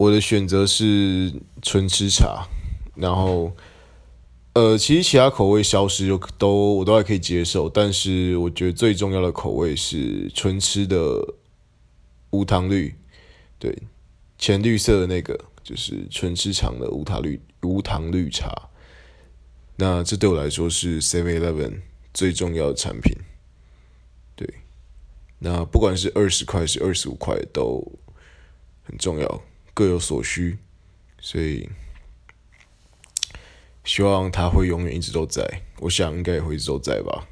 我的选择是纯吃茶，然后呃，其实其他口味消失就都我都还可以接受，但是我觉得最重要的口味是纯吃的无糖绿，对，浅绿色的那个就是纯吃茶的无糖绿无糖绿茶。那这对我来说是 Seven Eleven 最重要的产品，对。那不管是二十块是二十五块都很重要，各有所需，所以希望他会永远一直都在。我想应该也会一直都在吧。